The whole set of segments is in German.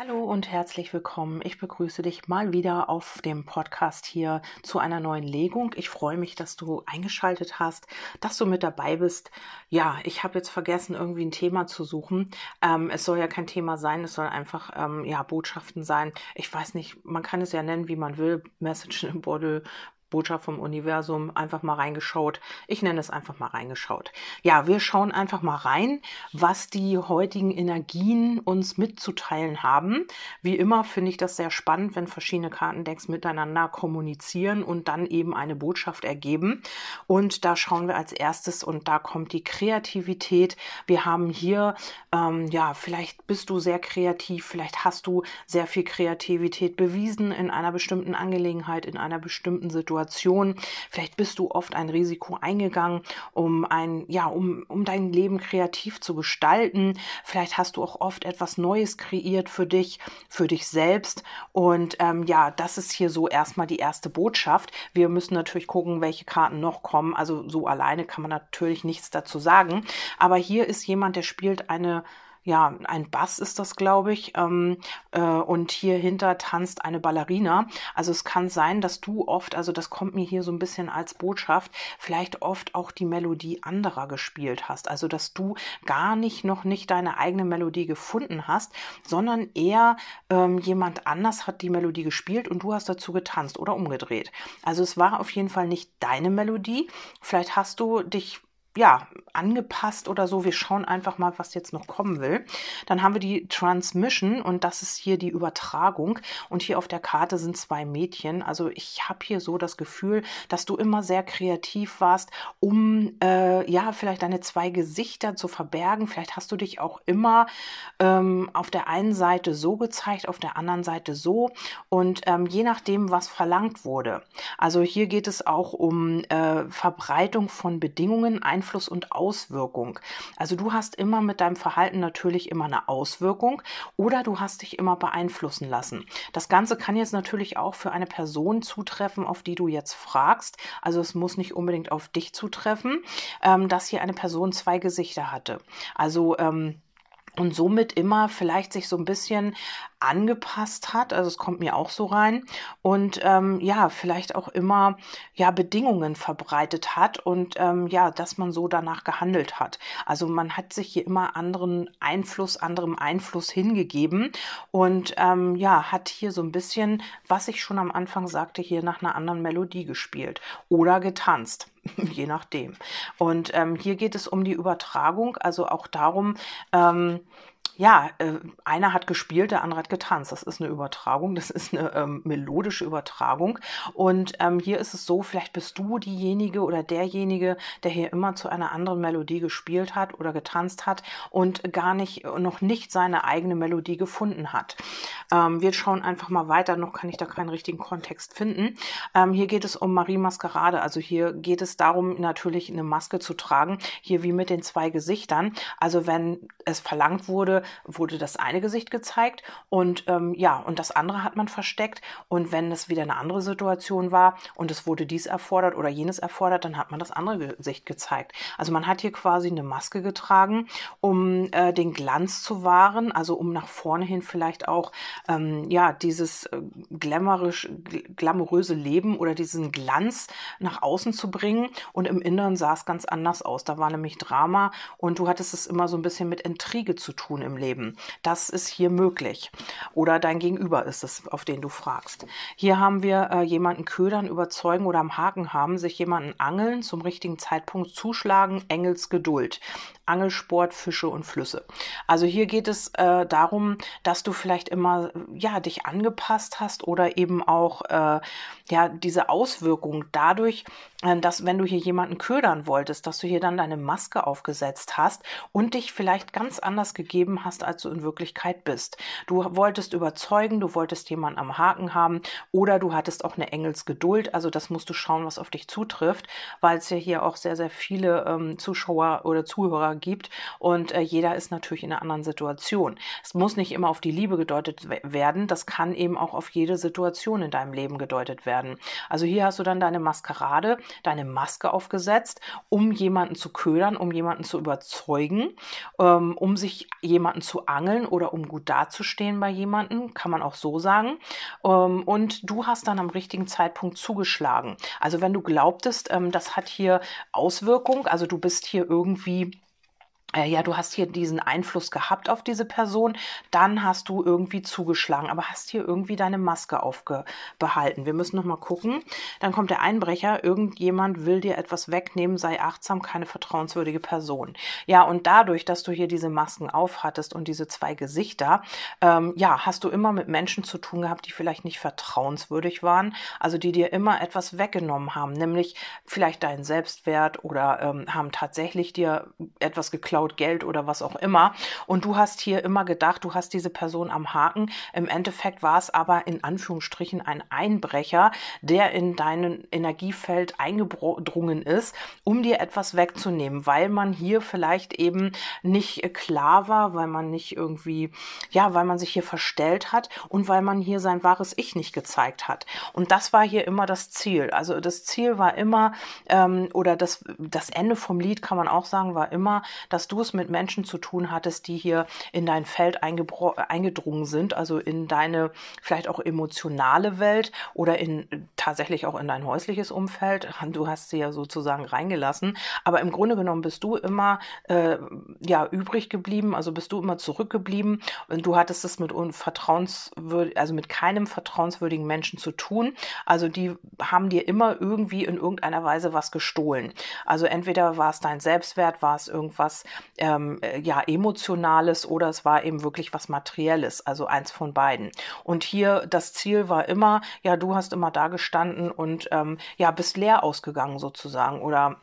Hallo und herzlich willkommen. Ich begrüße dich mal wieder auf dem Podcast hier zu einer neuen Legung. Ich freue mich, dass du eingeschaltet hast, dass du mit dabei bist. Ja, ich habe jetzt vergessen, irgendwie ein Thema zu suchen. Ähm, es soll ja kein Thema sein, es soll einfach ähm, ja Botschaften sein. Ich weiß nicht, man kann es ja nennen, wie man will. Message in a Bottle, Botschaft vom Universum einfach mal reingeschaut. Ich nenne es einfach mal reingeschaut. Ja, wir schauen einfach mal rein, was die heutigen Energien uns mitzuteilen haben. Wie immer finde ich das sehr spannend, wenn verschiedene Kartendecks miteinander kommunizieren und dann eben eine Botschaft ergeben. Und da schauen wir als erstes und da kommt die Kreativität. Wir haben hier, ähm, ja, vielleicht bist du sehr kreativ, vielleicht hast du sehr viel Kreativität bewiesen in einer bestimmten Angelegenheit, in einer bestimmten Situation. Situation. Vielleicht bist du oft ein Risiko eingegangen, um ein, ja, um, um dein Leben kreativ zu gestalten. Vielleicht hast du auch oft etwas Neues kreiert für dich, für dich selbst. Und ähm, ja, das ist hier so erstmal die erste Botschaft. Wir müssen natürlich gucken, welche Karten noch kommen. Also so alleine kann man natürlich nichts dazu sagen. Aber hier ist jemand, der spielt eine ja, ein Bass ist das, glaube ich. Ähm, äh, und hier hinter tanzt eine Ballerina. Also es kann sein, dass du oft, also das kommt mir hier so ein bisschen als Botschaft, vielleicht oft auch die Melodie anderer gespielt hast. Also dass du gar nicht noch nicht deine eigene Melodie gefunden hast, sondern eher ähm, jemand anders hat die Melodie gespielt und du hast dazu getanzt oder umgedreht. Also es war auf jeden Fall nicht deine Melodie. Vielleicht hast du dich ja, angepasst oder so. Wir schauen einfach mal, was jetzt noch kommen will. Dann haben wir die Transmission und das ist hier die Übertragung. Und hier auf der Karte sind zwei Mädchen. Also ich habe hier so das Gefühl, dass du immer sehr kreativ warst, um äh, ja, vielleicht deine zwei Gesichter zu verbergen. Vielleicht hast du dich auch immer ähm, auf der einen Seite so gezeigt, auf der anderen Seite so. Und ähm, je nachdem, was verlangt wurde. Also hier geht es auch um äh, Verbreitung von Bedingungen, Einfluss Einfluss und Auswirkung. Also du hast immer mit deinem Verhalten natürlich immer eine Auswirkung oder du hast dich immer beeinflussen lassen. Das Ganze kann jetzt natürlich auch für eine Person zutreffen, auf die du jetzt fragst. Also es muss nicht unbedingt auf dich zutreffen, ähm, dass hier eine Person zwei Gesichter hatte. Also ähm, und somit immer vielleicht sich so ein bisschen angepasst hat. Also es kommt mir auch so rein. Und ähm, ja, vielleicht auch immer ja Bedingungen verbreitet hat und ähm, ja, dass man so danach gehandelt hat. Also man hat sich hier immer anderen Einfluss, anderem Einfluss hingegeben und ähm, ja, hat hier so ein bisschen, was ich schon am Anfang sagte, hier nach einer anderen Melodie gespielt oder getanzt. je nachdem. Und ähm, hier geht es um die Übertragung, also auch darum, ähm, ja, äh, einer hat gespielt, der andere hat getanzt. Das ist eine Übertragung, das ist eine ähm, melodische Übertragung. Und ähm, hier ist es so, vielleicht bist du diejenige oder derjenige, der hier immer zu einer anderen Melodie gespielt hat oder getanzt hat und gar nicht, noch nicht seine eigene Melodie gefunden hat. Ähm, wir schauen einfach mal weiter, noch kann ich da keinen richtigen Kontext finden. Ähm, hier geht es um Marie Maskerade, also hier geht es darum, natürlich eine Maske zu tragen, hier wie mit den zwei Gesichtern. Also wenn es verlangt wurde, wurde das eine Gesicht gezeigt und ähm, ja, und das andere hat man versteckt. Und wenn es wieder eine andere Situation war und es wurde dies erfordert oder jenes erfordert, dann hat man das andere Gesicht gezeigt. Also man hat hier quasi eine Maske getragen, um äh, den Glanz zu wahren, also um nach vorne hin vielleicht auch ähm, ja dieses äh, glamourisch, glamouröse Leben oder diesen Glanz nach außen zu bringen. Und im Inneren sah es ganz anders aus. Da war nämlich Drama und du hattest es immer so ein bisschen mit Intrige zu tun im Leben. Das ist hier möglich. Oder dein Gegenüber ist es, auf den du fragst. Hier haben wir äh, jemanden ködern, überzeugen oder am Haken haben, sich jemanden angeln, zum richtigen Zeitpunkt zuschlagen, Engels Geduld. Angelsport, Fische und Flüsse. Also hier geht es äh, darum, dass du vielleicht immer ja dich angepasst hast oder eben auch äh, ja diese Auswirkung dadurch, äh, dass wenn du hier jemanden ködern wolltest, dass du hier dann deine Maske aufgesetzt hast und dich vielleicht ganz anders gegeben hast, als du in Wirklichkeit bist. Du wolltest überzeugen, du wolltest jemanden am Haken haben oder du hattest auch eine Engelsgeduld. Also das musst du schauen, was auf dich zutrifft, weil es ja hier auch sehr sehr viele ähm, Zuschauer oder Zuhörer gibt und äh, jeder ist natürlich in einer anderen Situation. Es muss nicht immer auf die Liebe gedeutet werden, das kann eben auch auf jede Situation in deinem Leben gedeutet werden. Also hier hast du dann deine Maskerade, deine Maske aufgesetzt, um jemanden zu ködern, um jemanden zu überzeugen, ähm, um sich jemanden zu angeln oder um gut dazustehen bei jemanden, kann man auch so sagen. Ähm, und du hast dann am richtigen Zeitpunkt zugeschlagen. Also wenn du glaubtest, ähm, das hat hier Auswirkung, also du bist hier irgendwie ja, du hast hier diesen Einfluss gehabt auf diese Person, dann hast du irgendwie zugeschlagen, aber hast hier irgendwie deine Maske aufbehalten. Wir müssen noch mal gucken. Dann kommt der Einbrecher, irgendjemand will dir etwas wegnehmen, sei achtsam, keine vertrauenswürdige Person. Ja, und dadurch, dass du hier diese Masken aufhattest und diese zwei Gesichter, ähm, ja, hast du immer mit Menschen zu tun gehabt, die vielleicht nicht vertrauenswürdig waren, also die dir immer etwas weggenommen haben, nämlich vielleicht deinen Selbstwert oder ähm, haben tatsächlich dir etwas geklaut klaut Geld oder was auch immer. Und du hast hier immer gedacht, du hast diese Person am Haken. Im Endeffekt war es aber in Anführungsstrichen ein Einbrecher, der in dein Energiefeld eingedrungen ist, um dir etwas wegzunehmen, weil man hier vielleicht eben nicht klar war, weil man nicht irgendwie, ja, weil man sich hier verstellt hat und weil man hier sein wahres Ich nicht gezeigt hat. Und das war hier immer das Ziel. Also das Ziel war immer, ähm, oder das, das Ende vom Lied kann man auch sagen, war immer, dass du es mit Menschen zu tun hattest, die hier in dein Feld eingedrungen sind, also in deine vielleicht auch emotionale Welt oder in tatsächlich auch in dein häusliches Umfeld. Du hast sie ja sozusagen reingelassen, aber im Grunde genommen bist du immer äh, ja übrig geblieben, also bist du immer zurückgeblieben und du hattest es mit unvertrauenswürdig, also mit keinem vertrauenswürdigen Menschen zu tun. Also die haben dir immer irgendwie in irgendeiner Weise was gestohlen. Also entweder war es dein Selbstwert, war es irgendwas ähm, äh, ja, Emotionales oder es war eben wirklich was Materielles, also eins von beiden. Und hier das Ziel war immer, ja, du hast immer da gestanden und ähm, ja, bist leer ausgegangen sozusagen oder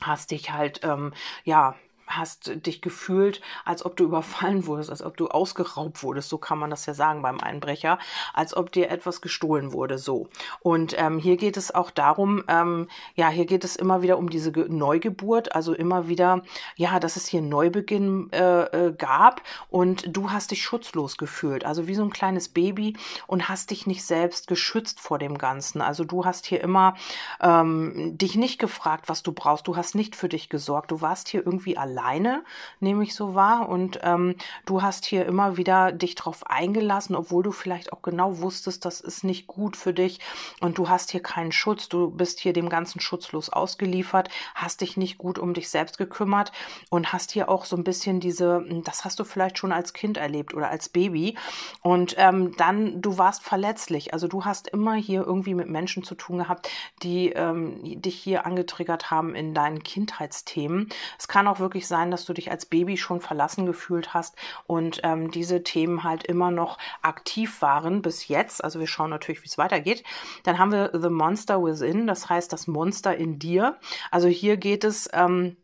hast dich halt, ähm, ja, hast dich gefühlt, als ob du überfallen wurdest, als ob du ausgeraubt wurdest, so kann man das ja sagen beim Einbrecher, als ob dir etwas gestohlen wurde, so. Und ähm, hier geht es auch darum, ähm, ja, hier geht es immer wieder um diese Ge Neugeburt, also immer wieder, ja, dass es hier Neubeginn äh, äh, gab und du hast dich schutzlos gefühlt, also wie so ein kleines Baby und hast dich nicht selbst geschützt vor dem Ganzen. Also du hast hier immer ähm, dich nicht gefragt, was du brauchst, du hast nicht für dich gesorgt, du warst hier irgendwie allein alleine, nehme ich so wahr. Und ähm, du hast hier immer wieder dich drauf eingelassen, obwohl du vielleicht auch genau wusstest, das ist nicht gut für dich und du hast hier keinen Schutz. Du bist hier dem ganzen schutzlos ausgeliefert, hast dich nicht gut um dich selbst gekümmert und hast hier auch so ein bisschen diese, das hast du vielleicht schon als Kind erlebt oder als Baby. Und ähm, dann, du warst verletzlich. Also du hast immer hier irgendwie mit Menschen zu tun gehabt, die ähm, dich hier angetriggert haben in deinen Kindheitsthemen. Es kann auch wirklich sein, dass du dich als Baby schon verlassen gefühlt hast und ähm, diese Themen halt immer noch aktiv waren bis jetzt. Also wir schauen natürlich, wie es weitergeht. Dann haben wir The Monster Within, das heißt das Monster in dir. Also hier geht es ähm,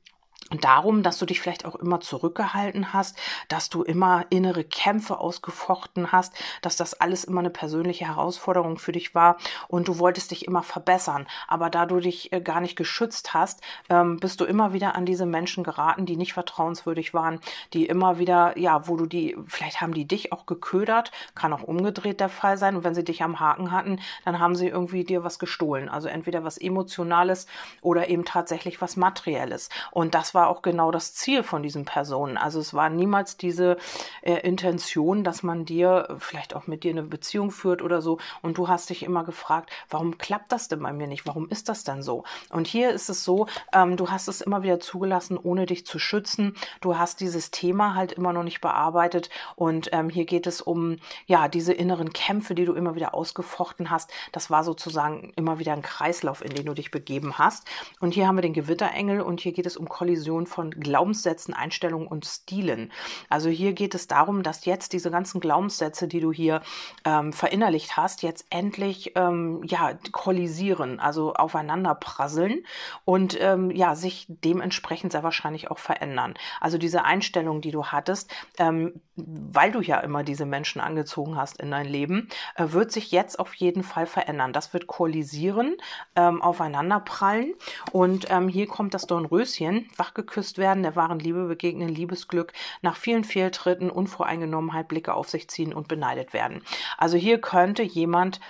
darum, dass du dich vielleicht auch immer zurückgehalten hast, dass du immer innere Kämpfe ausgefochten hast, dass das alles immer eine persönliche Herausforderung für dich war und du wolltest dich immer verbessern. Aber da du dich äh, gar nicht geschützt hast, ähm, bist du immer wieder an diese Menschen geraten, die nicht vertrauenswürdig waren, die immer wieder, ja, wo du die, vielleicht haben die dich auch geködert, kann auch umgedreht der Fall sein. Und wenn sie dich am Haken hatten, dann haben sie irgendwie dir was gestohlen. Also entweder was Emotionales oder eben tatsächlich was Materielles. Und das war war auch genau das Ziel von diesen Personen. Also es war niemals diese äh, Intention, dass man dir äh, vielleicht auch mit dir eine Beziehung führt oder so. Und du hast dich immer gefragt, warum klappt das denn bei mir nicht? Warum ist das denn so? Und hier ist es so, ähm, du hast es immer wieder zugelassen, ohne dich zu schützen. Du hast dieses Thema halt immer noch nicht bearbeitet. Und ähm, hier geht es um, ja, diese inneren Kämpfe, die du immer wieder ausgefochten hast. Das war sozusagen immer wieder ein Kreislauf, in den du dich begeben hast. Und hier haben wir den Gewitterengel und hier geht es um Kollision Diskussion von Glaubenssätzen, Einstellungen und Stilen. Also hier geht es darum, dass jetzt diese ganzen Glaubenssätze, die du hier ähm, verinnerlicht hast, jetzt endlich ähm, ja kollisieren, also aufeinander prasseln und ähm, ja sich dementsprechend sehr wahrscheinlich auch verändern. Also diese Einstellung, die du hattest, ähm, weil du ja immer diese Menschen angezogen hast in dein Leben, äh, wird sich jetzt auf jeden Fall verändern. Das wird kollisieren, ähm, aufeinander prallen und ähm, hier kommt das Dornröschen. Wachgeküsst werden, der wahren Liebe begegnen, Liebesglück, nach vielen Fehltritten, Unvoreingenommenheit, Blicke auf sich ziehen und beneidet werden. Also hier könnte jemand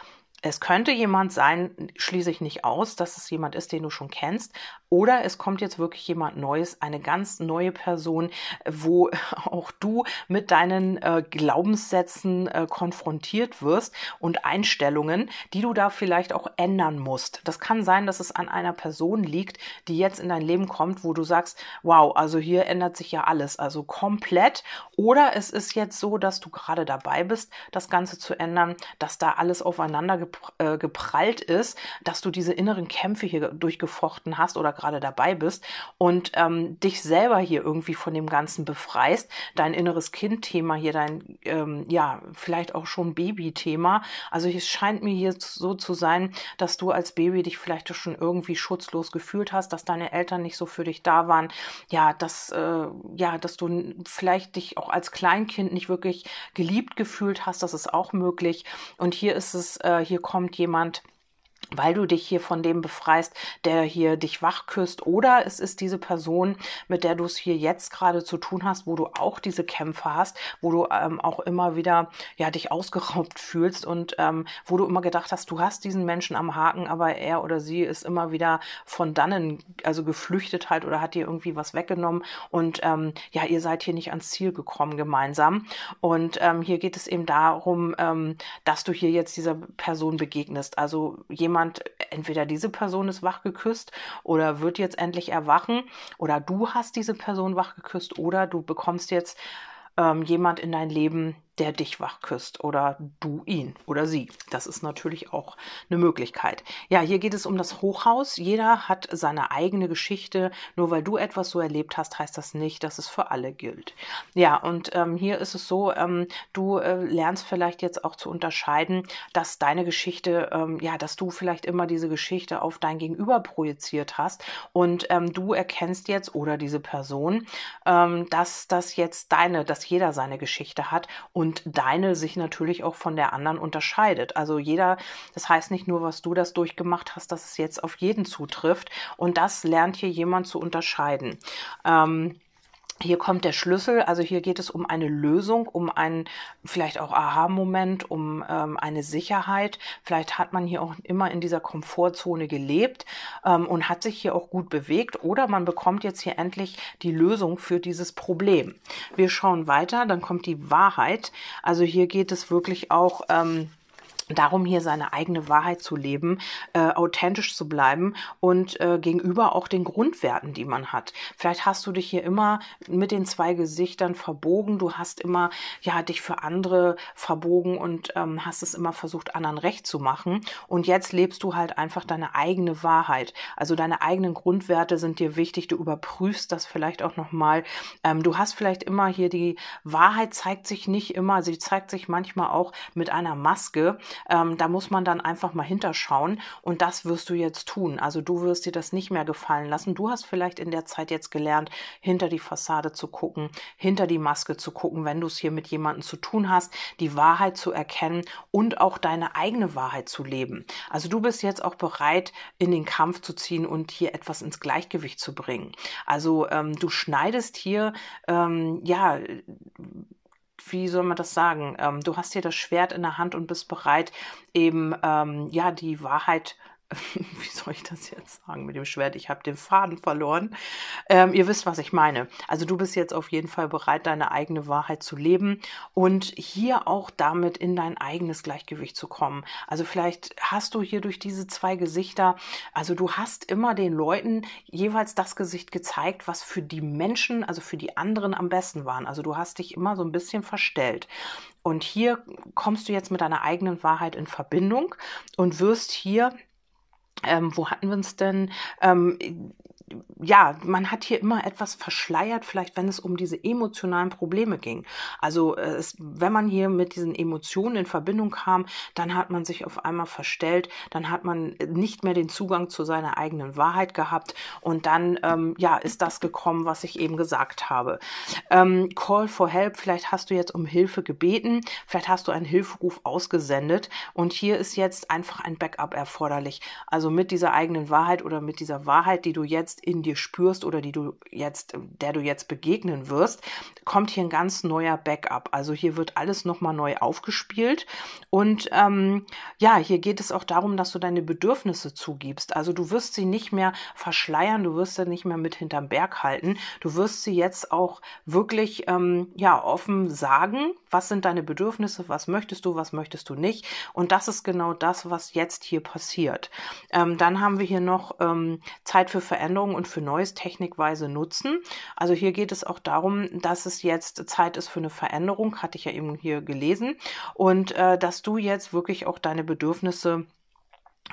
es könnte jemand sein, schließe ich nicht aus, dass es jemand ist, den du schon kennst, oder es kommt jetzt wirklich jemand Neues, eine ganz neue Person, wo auch du mit deinen äh, Glaubenssätzen äh, konfrontiert wirst und Einstellungen, die du da vielleicht auch ändern musst. Das kann sein, dass es an einer Person liegt, die jetzt in dein Leben kommt, wo du sagst, wow, also hier ändert sich ja alles, also komplett. Oder es ist jetzt so, dass du gerade dabei bist, das Ganze zu ändern, dass da alles aufeinander geprallt ist, dass du diese inneren Kämpfe hier durchgefochten hast oder gerade dabei bist und ähm, dich selber hier irgendwie von dem Ganzen befreist, dein inneres Kind-Thema hier, dein, ähm, ja, vielleicht auch schon Baby-Thema. Also es scheint mir hier so zu sein, dass du als Baby dich vielleicht schon irgendwie schutzlos gefühlt hast, dass deine Eltern nicht so für dich da waren, ja, dass, äh, ja, dass du vielleicht dich auch als Kleinkind nicht wirklich geliebt gefühlt hast, das ist auch möglich. Und hier ist es, äh, hier kommt jemand, weil du dich hier von dem befreist, der hier dich wach küsst, oder es ist diese Person, mit der du es hier jetzt gerade zu tun hast, wo du auch diese Kämpfe hast, wo du ähm, auch immer wieder ja dich ausgeraubt fühlst und ähm, wo du immer gedacht hast, du hast diesen Menschen am Haken, aber er oder sie ist immer wieder von dannen, also geflüchtet halt oder hat dir irgendwie was weggenommen. Und ähm, ja, ihr seid hier nicht ans Ziel gekommen gemeinsam. Und ähm, hier geht es eben darum, ähm, dass du hier jetzt dieser Person begegnest, also jemand jemand, entweder diese Person ist wach geküsst oder wird jetzt endlich erwachen oder du hast diese Person wach geküsst oder du bekommst jetzt ähm, jemand in dein Leben, der dich wach küsst oder du ihn oder sie. Das ist natürlich auch eine Möglichkeit. Ja, hier geht es um das Hochhaus. Jeder hat seine eigene Geschichte. Nur weil du etwas so erlebt hast, heißt das nicht, dass es für alle gilt. Ja, und ähm, hier ist es so, ähm, du äh, lernst vielleicht jetzt auch zu unterscheiden, dass deine Geschichte, ähm, ja, dass du vielleicht immer diese Geschichte auf dein Gegenüber projiziert hast und ähm, du erkennst jetzt oder diese Person, ähm, dass das jetzt deine, dass jeder seine Geschichte hat und und deine sich natürlich auch von der anderen unterscheidet. Also jeder, das heißt nicht nur, was du das durchgemacht hast, dass es jetzt auf jeden zutrifft und das lernt hier jemand zu unterscheiden. Ähm, hier kommt der Schlüssel, also hier geht es um eine Lösung, um einen vielleicht auch Aha-Moment, um ähm, eine Sicherheit. Vielleicht hat man hier auch immer in dieser Komfortzone gelebt ähm, und hat sich hier auch gut bewegt oder man bekommt jetzt hier endlich die Lösung für dieses Problem. Wir schauen weiter, dann kommt die Wahrheit. Also hier geht es wirklich auch ähm, darum, hier seine eigene Wahrheit zu leben, äh, authentisch zu bleiben und äh, gegenüber auch den Grundwerten, die man hat. Vielleicht hast du dich hier immer mit den zwei Gesichtern verbogen, du hast immer ja dich für andere verbogen und ähm, hast es immer versucht, anderen recht zu machen. Und jetzt lebst du halt einfach deine eigene Wahrheit. Also deine eigenen Grundwerte sind dir wichtig. Du überprüfst das vielleicht auch nochmal. Ähm, du hast vielleicht immer hier die Wahrheit zeigt sich nicht immer, sie zeigt sich manchmal auch mit einer Maske. Ähm, da muss man dann einfach mal hinterschauen und das wirst du jetzt tun. Also du wirst dir das nicht mehr gefallen lassen. Du hast vielleicht in der Zeit jetzt gelernt, hinter die Fassade zu gucken, hinter die Maske zu gucken, wenn du es hier mit jemandem zu tun hast, die Wahrheit zu erkennen und auch deine eigene Wahrheit zu leben. Also du bist jetzt auch bereit, in den Kampf zu ziehen und hier etwas ins Gleichgewicht zu bringen. Also ähm, du schneidest hier ähm, ja wie soll man das sagen? Ähm, du hast hier das Schwert in der Hand und bist bereit, eben ähm, ja die Wahrheit wie soll ich das jetzt sagen mit dem Schwert? Ich habe den Faden verloren. Ähm, ihr wisst, was ich meine. Also du bist jetzt auf jeden Fall bereit, deine eigene Wahrheit zu leben und hier auch damit in dein eigenes Gleichgewicht zu kommen. Also vielleicht hast du hier durch diese zwei Gesichter, also du hast immer den Leuten jeweils das Gesicht gezeigt, was für die Menschen, also für die anderen am besten waren. Also du hast dich immer so ein bisschen verstellt. Und hier kommst du jetzt mit deiner eigenen Wahrheit in Verbindung und wirst hier ähm, wo hatten wir uns denn? Ähm, ja, man hat hier immer etwas verschleiert, vielleicht wenn es um diese emotionalen Probleme ging. Also äh, es, wenn man hier mit diesen Emotionen in Verbindung kam, dann hat man sich auf einmal verstellt, dann hat man nicht mehr den Zugang zu seiner eigenen Wahrheit gehabt und dann ähm, ja ist das gekommen, was ich eben gesagt habe. Ähm, Call for Help, vielleicht hast du jetzt um Hilfe gebeten, vielleicht hast du einen Hilferuf ausgesendet und hier ist jetzt einfach ein Backup erforderlich. Also Also mit dieser eigenen Wahrheit oder mit dieser Wahrheit, die du jetzt in dir spürst oder die du jetzt, der du jetzt begegnen wirst, kommt hier ein ganz neuer Backup. Also hier wird alles nochmal neu aufgespielt. Und ähm, ja, hier geht es auch darum, dass du deine Bedürfnisse zugibst. Also du wirst sie nicht mehr verschleiern, du wirst sie nicht mehr mit hinterm Berg halten. Du wirst sie jetzt auch wirklich ähm, ja offen sagen, was sind deine Bedürfnisse, was möchtest du, was möchtest du nicht. Und das ist genau das, was jetzt hier passiert. Ähm, dann haben wir hier noch ähm, Zeit für Veränderung und für Neues technikweise nutzen. Also hier geht es auch darum, dass es jetzt Zeit ist für eine Veränderung, hatte ich ja eben hier gelesen. Und äh, dass du jetzt wirklich auch deine Bedürfnisse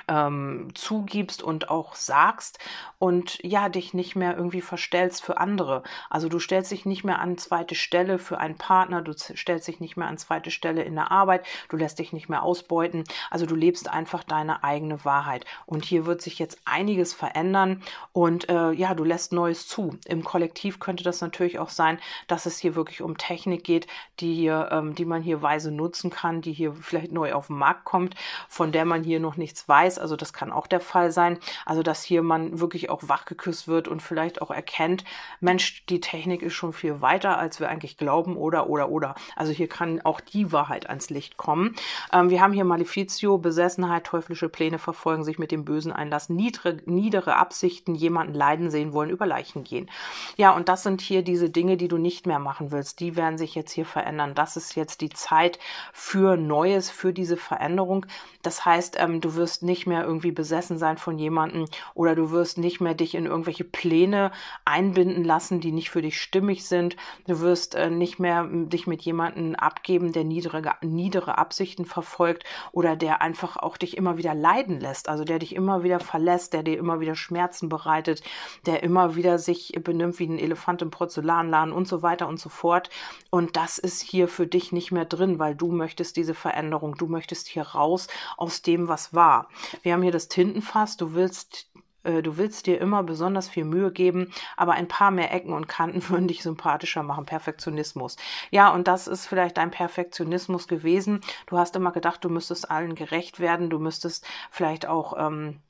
ähm, zugibst und auch sagst und ja, dich nicht mehr irgendwie verstellst für andere. Also du stellst dich nicht mehr an zweite Stelle für einen Partner, du stellst dich nicht mehr an zweite Stelle in der Arbeit, du lässt dich nicht mehr ausbeuten. Also du lebst einfach deine eigene Wahrheit. Und hier wird sich jetzt einiges verändern und äh, ja, du lässt Neues zu. Im Kollektiv könnte das natürlich auch sein, dass es hier wirklich um Technik geht, die hier, ähm, die man hier weise nutzen kann, die hier vielleicht neu auf den Markt kommt, von der man hier noch nichts weiß weiß, also das kann auch der Fall sein, also dass hier man wirklich auch wachgeküsst wird und vielleicht auch erkennt, Mensch, die Technik ist schon viel weiter, als wir eigentlich glauben oder, oder, oder. Also hier kann auch die Wahrheit ans Licht kommen. Ähm, wir haben hier Maleficio, Besessenheit, teuflische Pläne verfolgen, sich mit dem Bösen einlassen, niedere, niedere Absichten, jemanden leiden sehen wollen, über Leichen gehen. Ja, und das sind hier diese Dinge, die du nicht mehr machen willst. Die werden sich jetzt hier verändern. Das ist jetzt die Zeit für Neues, für diese Veränderung. Das heißt, ähm, du wirst nicht mehr irgendwie besessen sein von jemandem oder du wirst nicht mehr dich in irgendwelche Pläne einbinden lassen, die nicht für dich stimmig sind. Du wirst äh, nicht mehr dich mit jemandem abgeben, der niedere, niedere Absichten verfolgt oder der einfach auch dich immer wieder leiden lässt, also der dich immer wieder verlässt, der dir immer wieder Schmerzen bereitet, der immer wieder sich benimmt wie ein Elefant im Porzellanladen und so weiter und so fort. Und das ist hier für dich nicht mehr drin, weil du möchtest diese Veränderung, du möchtest hier raus aus dem, was war. Wir haben hier das Tintenfass. Du willst äh, Du willst dir immer besonders viel Mühe geben, aber ein paar mehr Ecken und Kanten würden dich sympathischer machen. Perfektionismus. Ja, und das ist vielleicht dein Perfektionismus gewesen. Du hast immer gedacht, du müsstest allen gerecht werden. Du müsstest vielleicht auch ähm,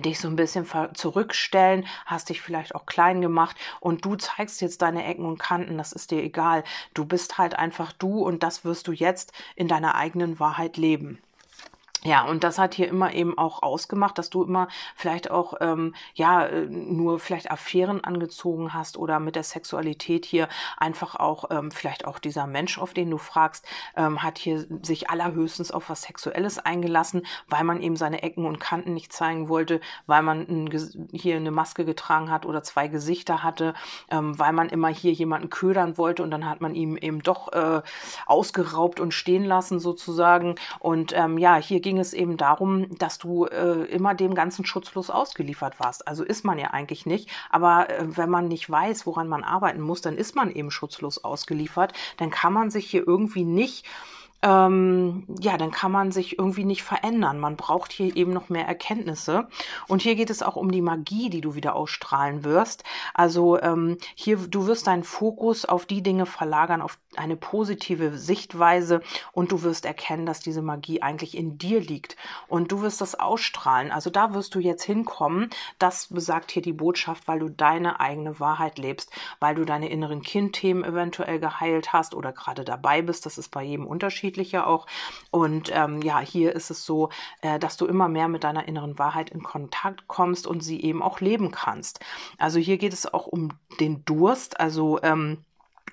dich so ein bisschen zurückstellen, hast dich vielleicht auch klein gemacht und du zeigst jetzt deine Ecken und Kanten, das ist dir egal. Du bist halt einfach du und das wirst du jetzt in deiner eigenen Wahrheit leben. Ja, und das hat hier immer eben auch ausgemacht, dass du immer vielleicht auch, ähm, ja, äh, nur vielleicht Affären angezogen hast oder mit der Sexualität hier einfach auch, ähm, vielleicht auch dieser Mensch, auf den du fragst, ähm, hat hier sich allerhöchstens auf was Sexuelles eingelassen, weil man eben seine Ecken und Kanten nicht zeigen wollte, weil man ein, hier eine Maske getragen hat oder zwei Gesichter hatte, ähm, weil man immer hier jemanden ködern wollte und dann hat man ihm eben doch äh, ausgeraubt und stehen lassen sozusagen. Und ähm, ja, hier ging ging es eben darum, dass du äh, immer dem ganzen schutzlos ausgeliefert warst. Also ist man ja eigentlich nicht. Aber äh, wenn man nicht weiß, woran man arbeiten muss, dann ist man eben schutzlos ausgeliefert. Dann kann man sich hier irgendwie nicht ähm, ja, dann kann man sich irgendwie nicht verändern. Man braucht hier eben noch mehr Erkenntnisse. Und hier geht es auch um die Magie, die du wieder ausstrahlen wirst. Also ähm, hier, du wirst deinen Fokus auf die Dinge verlagern, auf eine positive Sichtweise und du wirst erkennen, dass diese Magie eigentlich in dir liegt und du wirst das ausstrahlen. Also da wirst du jetzt hinkommen. Das besagt hier die Botschaft, weil du deine eigene Wahrheit lebst, weil du deine inneren Kindthemen eventuell geheilt hast oder gerade dabei bist. Das ist bei jedem unterschiedlicher auch. Und ähm, ja, hier ist es so, äh, dass du immer mehr mit deiner inneren Wahrheit in Kontakt kommst und sie eben auch leben kannst. Also hier geht es auch um den Durst. Also ähm,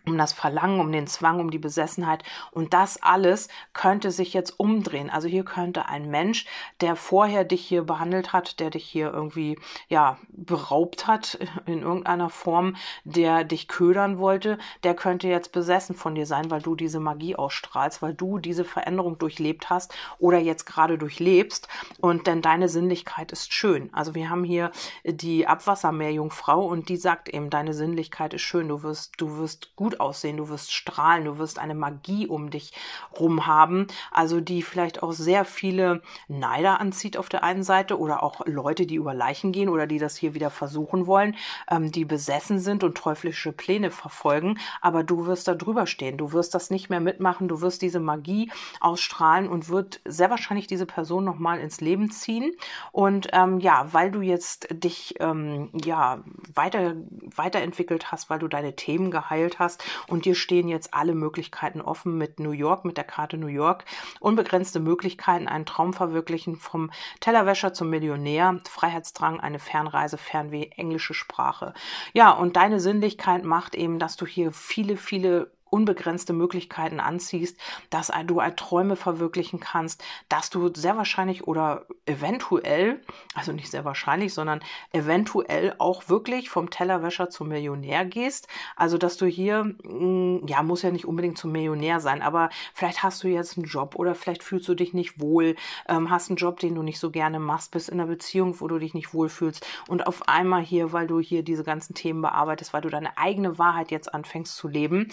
um das Verlangen, um den Zwang, um die Besessenheit. Und das alles könnte sich jetzt umdrehen. Also hier könnte ein Mensch, der vorher dich hier behandelt hat, der dich hier irgendwie, ja, beraubt hat in irgendeiner Form, der dich ködern wollte, der könnte jetzt besessen von dir sein, weil du diese Magie ausstrahlst, weil du diese Veränderung durchlebt hast oder jetzt gerade durchlebst. Und denn deine Sinnlichkeit ist schön. Also wir haben hier die Abwassermeerjungfrau und die sagt eben, deine Sinnlichkeit ist schön. Du wirst, du wirst gut gut aussehen, du wirst strahlen, du wirst eine Magie um dich rum haben, also die vielleicht auch sehr viele Neider anzieht auf der einen Seite oder auch Leute, die über Leichen gehen oder die das hier wieder versuchen wollen, ähm, die besessen sind und teuflische Pläne verfolgen, aber du wirst da drüber stehen, du wirst das nicht mehr mitmachen, du wirst diese Magie ausstrahlen und wird sehr wahrscheinlich diese Person nochmal ins Leben ziehen. Und ähm, ja, weil du jetzt dich ähm, ja weiter weiterentwickelt hast, weil du deine Themen geheilt hast und dir stehen jetzt alle Möglichkeiten offen mit New York, mit der Karte New York, unbegrenzte Möglichkeiten, einen Traum verwirklichen vom Tellerwäscher zum Millionär, Freiheitsdrang, eine Fernreise, Fernweh, englische Sprache. Ja, und deine Sinnlichkeit macht eben, dass du hier viele, viele unbegrenzte Möglichkeiten anziehst, dass du Träume verwirklichen kannst, dass du sehr wahrscheinlich oder eventuell, also nicht sehr wahrscheinlich, sondern eventuell auch wirklich vom Tellerwäscher zum Millionär gehst. Also dass du hier, mm, ja, muss ja nicht unbedingt zum Millionär sein, aber vielleicht hast du jetzt einen Job oder vielleicht fühlst du dich nicht wohl, ähm, hast einen Job, den du nicht so gerne machst, bist in einer Beziehung, wo du dich nicht wohlfühlst und auf einmal hier, weil du hier diese ganzen Themen bearbeitest, weil du deine eigene Wahrheit jetzt anfängst zu leben,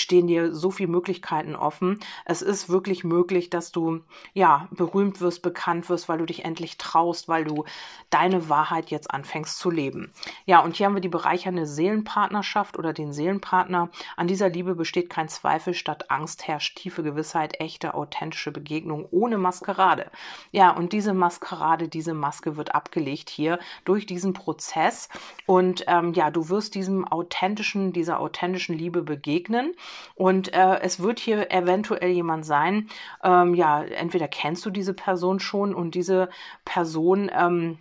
stehen dir so viele Möglichkeiten offen. Es ist wirklich möglich, dass du ja berühmt wirst, bekannt wirst, weil du dich endlich traust, weil du deine Wahrheit jetzt anfängst zu leben. Ja, und hier haben wir die bereichernde Seelenpartnerschaft oder den Seelenpartner. An dieser Liebe besteht kein Zweifel, statt Angst herrscht tiefe Gewissheit, echte, authentische Begegnung ohne Maskerade. Ja, und diese Maskerade, diese Maske wird abgelegt hier durch diesen Prozess. Und ähm, ja, du wirst diesem authentischen, dieser authentischen Liebe begegnen. Und äh, es wird hier eventuell jemand sein, ähm, ja, entweder kennst du diese Person schon und diese Person, ähm,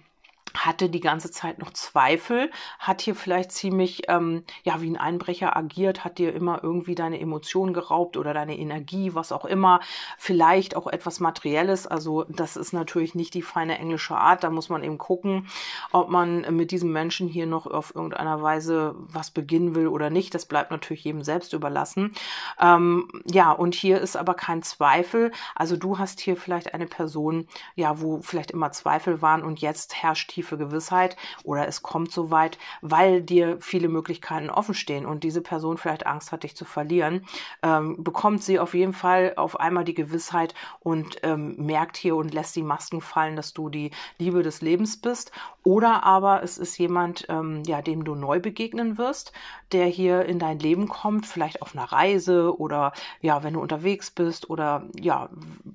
hatte die ganze Zeit noch Zweifel, hat hier vielleicht ziemlich, ähm, ja, wie ein Einbrecher agiert, hat dir immer irgendwie deine Emotionen geraubt oder deine Energie, was auch immer, vielleicht auch etwas Materielles, also das ist natürlich nicht die feine englische Art, da muss man eben gucken, ob man mit diesem Menschen hier noch auf irgendeiner Weise was beginnen will oder nicht, das bleibt natürlich jedem selbst überlassen. Ähm, ja, und hier ist aber kein Zweifel, also du hast hier vielleicht eine Person, ja, wo vielleicht immer Zweifel waren und jetzt herrscht tiefe Gewissheit oder es kommt so weit, weil dir viele Möglichkeiten offen stehen und diese Person vielleicht Angst hat, dich zu verlieren, ähm, bekommt sie auf jeden Fall auf einmal die Gewissheit und ähm, merkt hier und lässt die Masken fallen, dass du die Liebe des Lebens bist. Oder aber es ist jemand, ähm, ja, dem du neu begegnen wirst, der hier in dein Leben kommt, vielleicht auf einer Reise oder ja, wenn du unterwegs bist oder ja,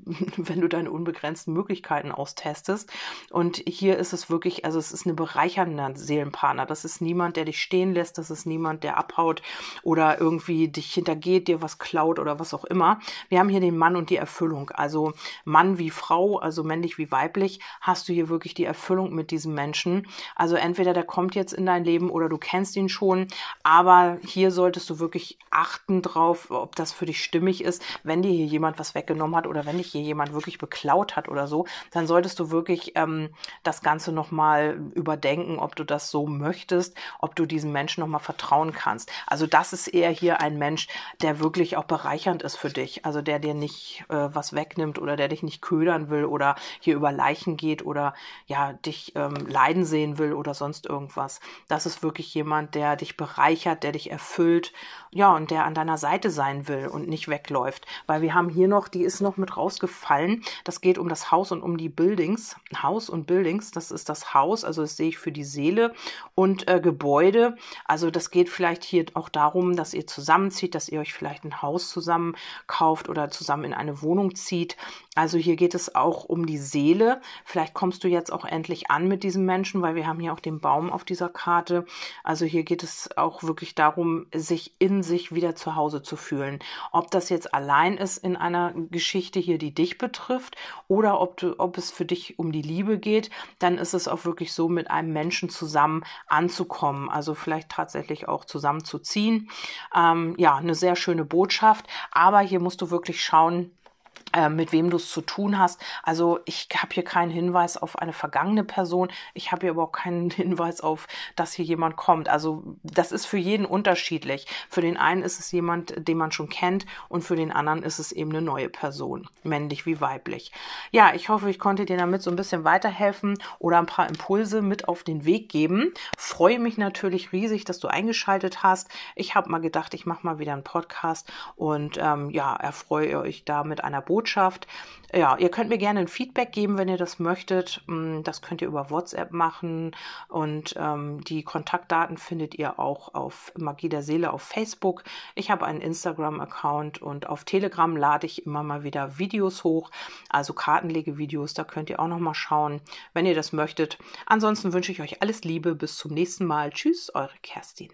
wenn du deine unbegrenzten Möglichkeiten austestest. Und hier ist es wirklich also es ist eine bereichernde Seelenpartner. Das ist niemand, der dich stehen lässt, das ist niemand, der abhaut oder irgendwie dich hintergeht, dir was klaut oder was auch immer. Wir haben hier den Mann und die Erfüllung. Also Mann wie Frau, also männlich wie weiblich, hast du hier wirklich die Erfüllung mit diesem Menschen. Also entweder der kommt jetzt in dein Leben oder du kennst ihn schon, aber hier solltest du wirklich achten drauf, ob das für dich stimmig ist. Wenn dir hier jemand was weggenommen hat oder wenn dich hier jemand wirklich beklaut hat oder so, dann solltest du wirklich ähm, das Ganze nochmal mal überdenken, ob du das so möchtest, ob du diesem Menschen nochmal vertrauen kannst. Also das ist eher hier ein Mensch, der wirklich auch bereichernd ist für dich. Also der dir nicht äh, was wegnimmt oder der dich nicht ködern will oder hier über Leichen geht oder ja, dich ähm, leiden sehen will oder sonst irgendwas. Das ist wirklich jemand, der dich bereichert, der dich erfüllt, ja, und der an deiner Seite sein will und nicht wegläuft. Weil wir haben hier noch, die ist noch mit rausgefallen. Das geht um das Haus und um die Buildings. Haus und Buildings, das ist das Haus, also das sehe ich für die Seele und äh, Gebäude. Also das geht vielleicht hier auch darum, dass ihr zusammenzieht, dass ihr euch vielleicht ein Haus zusammen kauft oder zusammen in eine Wohnung zieht. Also hier geht es auch um die Seele. Vielleicht kommst du jetzt auch endlich an mit diesem Menschen, weil wir haben hier auch den Baum auf dieser Karte. Also hier geht es auch wirklich darum, sich in sich wieder zu Hause zu fühlen. Ob das jetzt allein ist in einer Geschichte hier, die dich betrifft, oder ob du, ob es für dich um die Liebe geht, dann ist es auch wirklich so, mit einem Menschen zusammen anzukommen. Also vielleicht tatsächlich auch zusammenzuziehen. Ähm, ja, eine sehr schöne Botschaft. Aber hier musst du wirklich schauen, mit wem du es zu tun hast. Also ich habe hier keinen Hinweis auf eine vergangene Person. Ich habe hier aber auch keinen Hinweis auf, dass hier jemand kommt. Also das ist für jeden unterschiedlich. Für den einen ist es jemand, den man schon kennt und für den anderen ist es eben eine neue Person, männlich wie weiblich. Ja, ich hoffe, ich konnte dir damit so ein bisschen weiterhelfen oder ein paar Impulse mit auf den Weg geben. Freue mich natürlich riesig, dass du eingeschaltet hast. Ich habe mal gedacht, ich mache mal wieder einen Podcast und ähm, ja, erfreue euch da mit einer Botschaft Botschaft. Ja, ihr könnt mir gerne ein Feedback geben, wenn ihr das möchtet. Mm, das könnt ihr über WhatsApp machen und ähm, die Kontaktdaten findet ihr auch auf Magie der Seele auf Facebook. Ich habe einen Instagram-Account und auf Telegram lade ich immer mal wieder Videos hoch, also Kartenlegevideos. Da könnt ihr auch noch mal schauen, wenn ihr das möchtet. Ansonsten wünsche ich euch alles Liebe. Bis zum nächsten Mal. Tschüss, eure Kerstin.